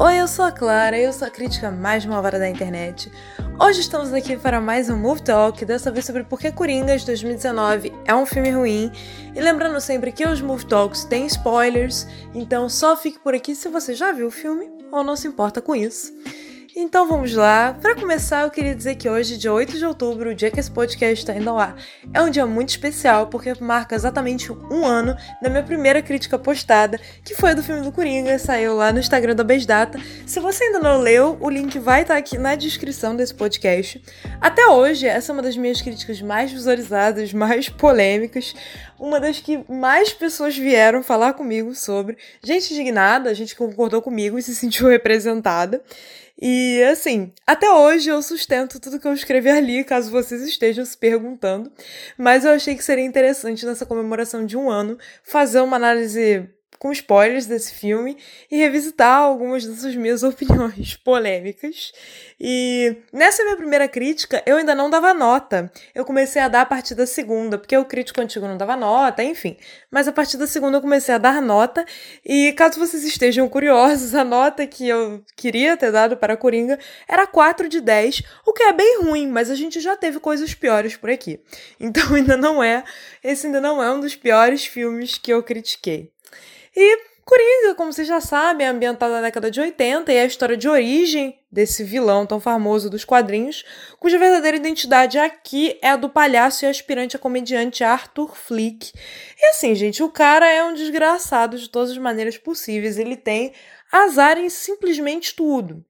Oi, eu sou a Clara, eu sou a crítica mais malvada da internet. Hoje estamos aqui para mais um Movie Talk, dessa vez sobre por que Coringas 2019 é um filme ruim. E lembrando sempre que os Movie Talks têm spoilers, então só fique por aqui se você já viu o filme ou não se importa com isso. Então vamos lá. Para começar, eu queria dizer que hoje, dia 8 de outubro, o dia que esse podcast está indo ao ar, é um dia muito especial porque marca exatamente um ano da minha primeira crítica postada, que foi do filme do Coringa, saiu lá no Instagram da Besdata. Se você ainda não leu, o link vai estar tá aqui na descrição desse podcast. Até hoje, essa é uma das minhas críticas mais visualizadas, mais polêmicas uma das que mais pessoas vieram falar comigo sobre. Gente indignada, gente concordou comigo e se sentiu representada. E assim, até hoje eu sustento tudo que eu escrevi ali, caso vocês estejam se perguntando. Mas eu achei que seria interessante nessa comemoração de um ano fazer uma análise com spoilers desse filme e revisitar algumas dessas minhas opiniões polêmicas. E nessa minha primeira crítica, eu ainda não dava nota. Eu comecei a dar a partir da segunda, porque o crítico antigo não dava nota, enfim. Mas a partir da segunda eu comecei a dar nota. E caso vocês estejam curiosos, a nota que eu queria ter dado para Coringa era 4 de 10, o que é bem ruim, mas a gente já teve coisas piores por aqui. Então ainda não é, esse ainda não é um dos piores filmes que eu critiquei. E Coringa, como vocês já sabem, é ambientada na década de 80 e é a história de origem desse vilão tão famoso dos quadrinhos, cuja verdadeira identidade aqui é a do palhaço e aspirante a comediante Arthur Flick. E assim, gente, o cara é um desgraçado de todas as maneiras possíveis. Ele tem azar em simplesmente tudo.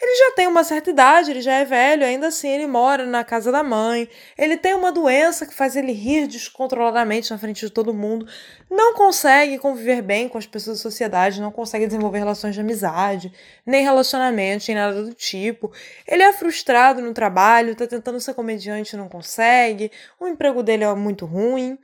Ele já tem uma certa idade, ele já é velho, ainda assim ele mora na casa da mãe, ele tem uma doença que faz ele rir descontroladamente na frente de todo mundo, não consegue conviver bem com as pessoas da sociedade, não consegue desenvolver relações de amizade, nem relacionamento, nem nada do tipo. Ele é frustrado no trabalho, tá tentando ser comediante, não consegue, o emprego dele é muito ruim.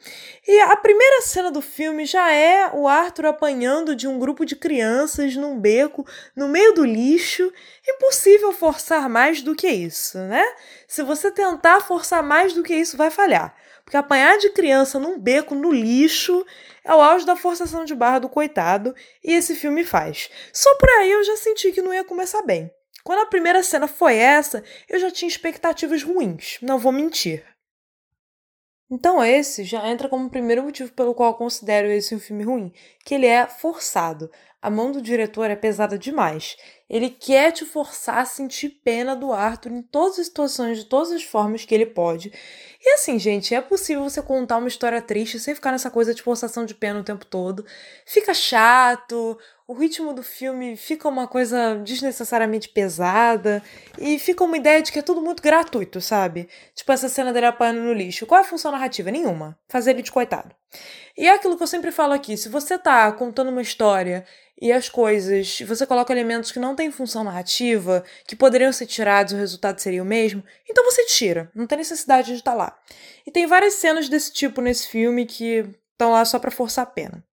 E a primeira cena do filme já é o Arthur apanhando de um grupo de crianças num beco, no meio do lixo. Impossível forçar mais do que isso, né? Se você tentar forçar mais do que isso, vai falhar. Porque apanhar de criança num beco, no lixo, é o auge da forçação de barra do coitado, e esse filme faz. Só por aí eu já senti que não ia começar bem. Quando a primeira cena foi essa, eu já tinha expectativas ruins, não vou mentir. Então esse já entra como o primeiro motivo pelo qual considero esse um filme ruim, que ele é forçado. A mão do diretor é pesada demais. Ele quer te forçar a sentir pena do Arthur em todas as situações, de todas as formas que ele pode. E assim, gente, é possível você contar uma história triste sem ficar nessa coisa de forçação de pena o tempo todo. Fica chato, o ritmo do filme fica uma coisa desnecessariamente pesada e fica uma ideia de que é tudo muito gratuito, sabe? Tipo essa cena dele apanhando no lixo. Qual é a função narrativa? Nenhuma. Fazer ele de coitado. E é aquilo que eu sempre falo aqui: se você tá contando uma história e as coisas, você coloca elementos que não têm função narrativa, que poderiam ser tirados, o resultado seria o mesmo, então você tira. Não tem necessidade de estar tá lá. E tem várias cenas desse tipo nesse filme que estão lá só para forçar a pena.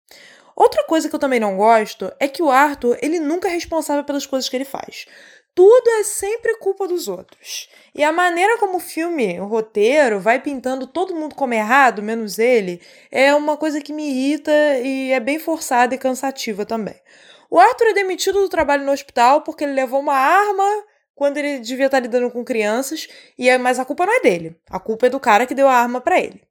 Outra coisa que eu também não gosto é que o Arthur, ele nunca é responsável pelas coisas que ele faz. Tudo é sempre culpa dos outros. E a maneira como o filme, o roteiro, vai pintando todo mundo como errado, menos ele, é uma coisa que me irrita e é bem forçada e cansativa também. O Arthur é demitido do trabalho no hospital porque ele levou uma arma quando ele devia estar lidando com crianças, e é, mas a culpa não é dele. A culpa é do cara que deu a arma para ele.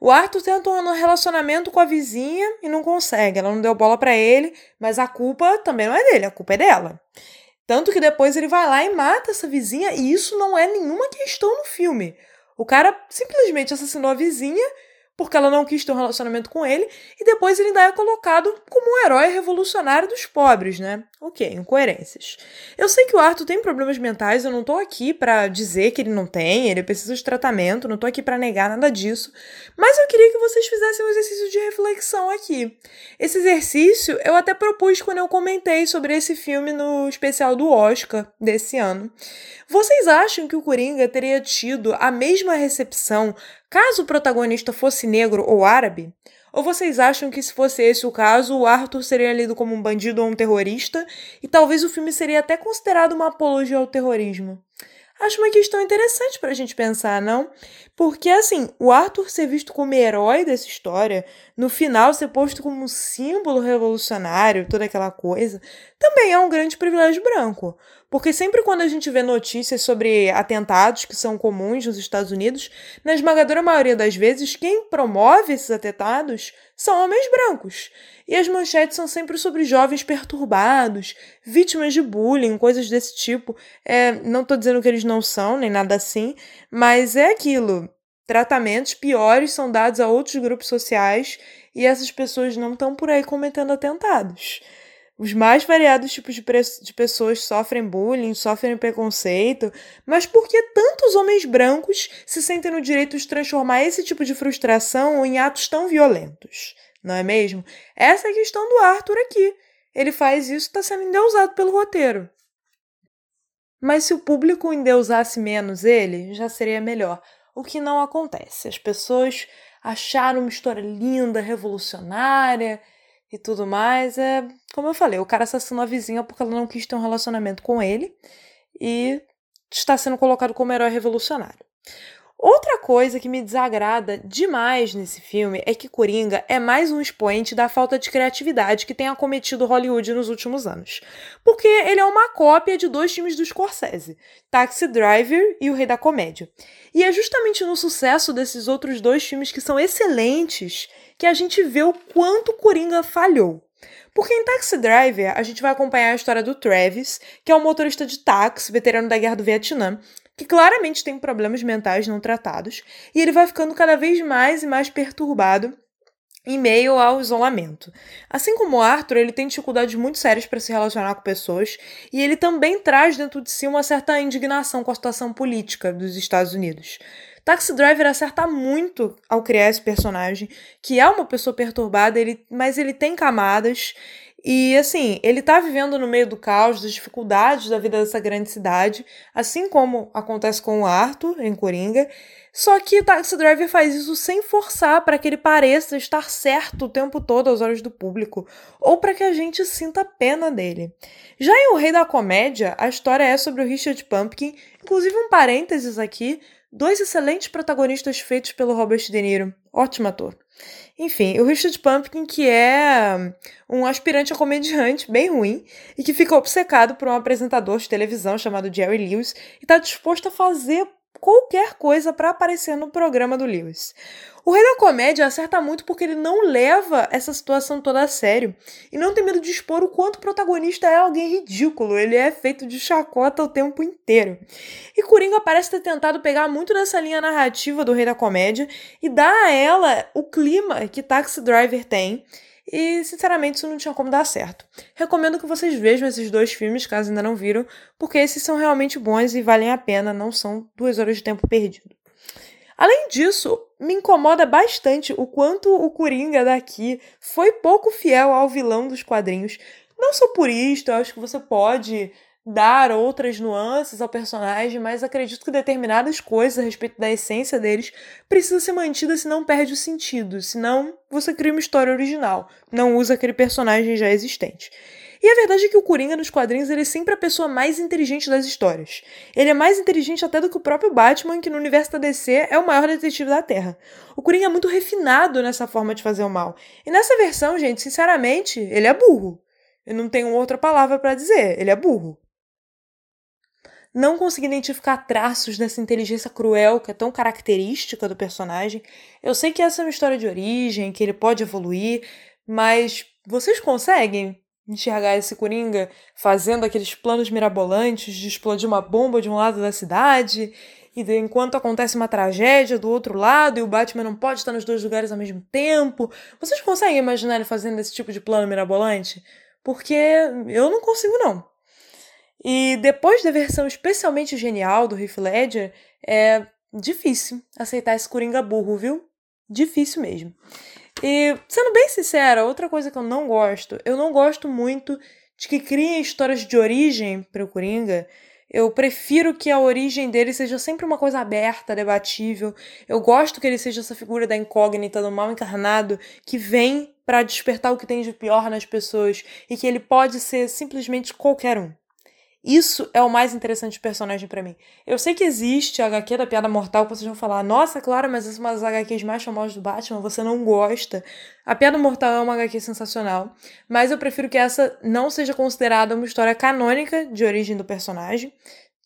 O Arthur tenta um relacionamento com a vizinha e não consegue. Ela não deu bola para ele, mas a culpa também não é dele, a culpa é dela. Tanto que depois ele vai lá e mata essa vizinha, e isso não é nenhuma questão no filme. O cara simplesmente assassinou a vizinha porque ela não quis ter um relacionamento com ele, e depois ele ainda é colocado como um herói revolucionário dos pobres, né? Ok, incoerências. Eu sei que o Arthur tem problemas mentais, eu não tô aqui para dizer que ele não tem, ele precisa de tratamento, não tô aqui para negar nada disso, mas eu queria que vocês fizessem um exercício de reflexão aqui. Esse exercício eu até propus quando eu comentei sobre esse filme no especial do Oscar desse ano. Vocês acham que o Coringa teria tido a mesma recepção caso o protagonista fosse negro ou árabe? Ou vocês acham que se fosse esse o caso, o Arthur seria lido como um bandido ou um terrorista, e talvez o filme seria até considerado uma apologia ao terrorismo? Acho uma questão interessante para a gente pensar, não? Porque, assim, o Arthur ser visto como herói dessa história, no final ser posto como um símbolo revolucionário, toda aquela coisa, também é um grande privilégio branco. Porque sempre quando a gente vê notícias sobre atentados que são comuns nos Estados Unidos, na esmagadora maioria das vezes, quem promove esses atentados são homens brancos. E as manchetes são sempre sobre jovens perturbados, vítimas de bullying, coisas desse tipo. É, não estou dizendo que eles não são, nem nada assim, mas é aquilo. Tratamentos piores são dados a outros grupos sociais e essas pessoas não estão por aí cometendo atentados. Os mais variados tipos de, de, pessoas sofrem bullying, sofrem preconceito, mas por que tantos homens brancos se sentem no direito de transformar esse tipo de frustração em atos tão violentos? Não é mesmo? Essa é a questão do Arthur aqui. Ele faz isso e está sendo endeusado pelo roteiro. Mas se o público endeusasse menos ele, já seria melhor. O que não acontece. As pessoas acharam uma história linda, revolucionária e tudo mais, é como eu falei, o cara assassinou a vizinha porque ela não quis ter um relacionamento com ele e está sendo colocado como herói revolucionário. Outra coisa que me desagrada demais nesse filme é que Coringa é mais um expoente da falta de criatividade que tem acometido Hollywood nos últimos anos. Porque ele é uma cópia de dois filmes do Scorsese, Taxi Driver e O Rei da Comédia. E é justamente no sucesso desses outros dois filmes que são excelentes que a gente vê o quanto Coringa falhou. Porque em Taxi Driver, a gente vai acompanhar a história do Travis, que é um motorista de táxi, veterano da Guerra do Vietnã, que claramente tem problemas mentais não tratados, e ele vai ficando cada vez mais e mais perturbado em meio ao isolamento. Assim como Arthur, ele tem dificuldades muito sérias para se relacionar com pessoas e ele também traz dentro de si uma certa indignação com a situação política dos Estados Unidos. Taxi Driver acerta muito ao criar esse personagem, que é uma pessoa perturbada, ele, mas ele tem camadas e assim, ele tá vivendo no meio do caos, das dificuldades da vida dessa grande cidade, assim como acontece com o Arthur em Coringa. Só que Taxi Driver faz isso sem forçar para que ele pareça estar certo o tempo todo aos olhos do público, ou para que a gente sinta pena dele. Já em O Rei da Comédia, a história é sobre o Richard Pumpkin, inclusive um parênteses aqui, dois excelentes protagonistas feitos pelo Robert De Niro, ótimo ator. Enfim, o Richard Pumpkin, que é um aspirante a comediante bem ruim e que fica obcecado por um apresentador de televisão chamado Jerry Lewis e está disposto a fazer qualquer coisa para aparecer no programa do Lewis. O Rei da Comédia acerta muito porque ele não leva essa situação toda a sério e não tem medo de expor o quanto o protagonista é alguém ridículo, ele é feito de chacota o tempo inteiro. E Coringa parece ter tentado pegar muito dessa linha narrativa do Rei da Comédia e dar a ela o clima que Taxi Driver tem. E, sinceramente, isso não tinha como dar certo. Recomendo que vocês vejam esses dois filmes, caso ainda não viram, porque esses são realmente bons e valem a pena, não são duas horas de tempo perdido. Além disso, me incomoda bastante o quanto o Coringa daqui foi pouco fiel ao vilão dos quadrinhos. Não sou purista, eu acho que você pode dar outras nuances ao personagem, mas acredito que determinadas coisas a respeito da essência deles precisam ser mantidas, senão perde o sentido. Senão você cria uma história original, não usa aquele personagem já existente. E a verdade é que o Coringa nos quadrinhos ele é sempre a pessoa mais inteligente das histórias. Ele é mais inteligente até do que o próprio Batman, que no universo da DC é o maior detetive da Terra. O Coringa é muito refinado nessa forma de fazer o mal. E nessa versão, gente, sinceramente, ele é burro. Eu não tenho outra palavra para dizer. Ele é burro não consegui identificar traços dessa inteligência cruel que é tão característica do personagem. Eu sei que essa é uma história de origem, que ele pode evoluir, mas vocês conseguem enxergar esse Coringa fazendo aqueles planos mirabolantes de explodir uma bomba de um lado da cidade e enquanto acontece uma tragédia do outro lado e o Batman não pode estar nos dois lugares ao mesmo tempo. Vocês conseguem imaginar ele fazendo esse tipo de plano mirabolante? Porque eu não consigo não. E depois da versão especialmente genial do Heath Ledger, é difícil aceitar esse Coringa burro, viu? Difícil mesmo. E, sendo bem sincera, outra coisa que eu não gosto, eu não gosto muito de que criem histórias de origem para o Coringa. Eu prefiro que a origem dele seja sempre uma coisa aberta, debatível. Eu gosto que ele seja essa figura da incógnita, do mal encarnado, que vem para despertar o que tem de pior nas pessoas e que ele pode ser simplesmente qualquer um. Isso é o mais interessante do personagem para mim. Eu sei que existe a HQ da Piada Mortal que vocês vão falar, nossa, claro, mas essa é uma das HQs mais famosas do Batman, você não gosta. A Piada Mortal é uma HQ sensacional, mas eu prefiro que essa não seja considerada uma história canônica de origem do personagem,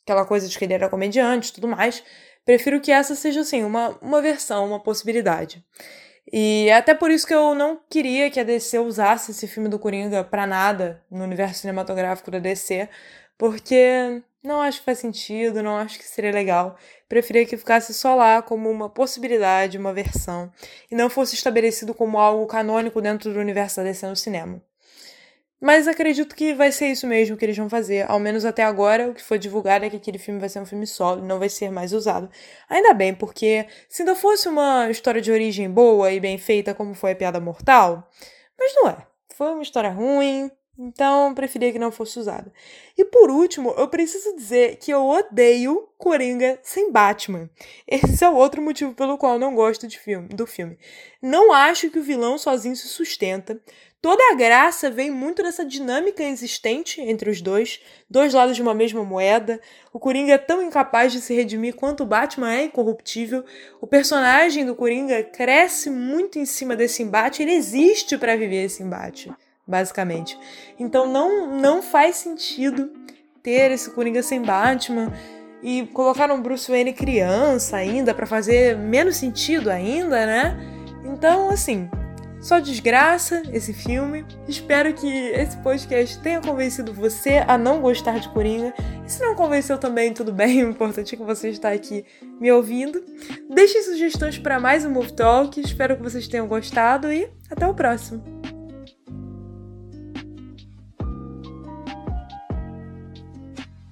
aquela coisa de que ele era comediante e tudo mais. Prefiro que essa seja, assim, uma, uma versão, uma possibilidade. E é até por isso que eu não queria que a DC usasse esse filme do Coringa pra nada no universo cinematográfico da DC, porque não acho que faz sentido, não acho que seria legal. Preferia que ficasse só lá como uma possibilidade, uma versão, e não fosse estabelecido como algo canônico dentro do universo da DC no cinema. Mas acredito que vai ser isso mesmo que eles vão fazer. Ao menos até agora, o que foi divulgado é que aquele filme vai ser um filme solo e não vai ser mais usado. Ainda bem, porque se ainda fosse uma história de origem boa e bem feita, como foi a Piada Mortal, mas não é. Foi uma história ruim, então, preferia que não fosse usada. E por último, eu preciso dizer que eu odeio Coringa sem Batman. Esse é o outro motivo pelo qual não gosto de filme, do filme. Não acho que o vilão sozinho se sustenta. Toda a graça vem muito dessa dinâmica existente entre os dois, dois lados de uma mesma moeda. O Coringa é tão incapaz de se redimir quanto o Batman é incorruptível. O personagem do Coringa cresce muito em cima desse embate, ele existe para viver esse embate basicamente. Então não, não faz sentido ter esse Coringa sem Batman e colocar um Bruce Wayne criança ainda para fazer menos sentido ainda, né? Então, assim, só desgraça esse filme. Espero que esse podcast tenha convencido você a não gostar de Coringa. E se não convenceu também, tudo bem. O importante é que você está aqui me ouvindo. Deixem sugestões para mais um Move Talk. Espero que vocês tenham gostado e até o próximo.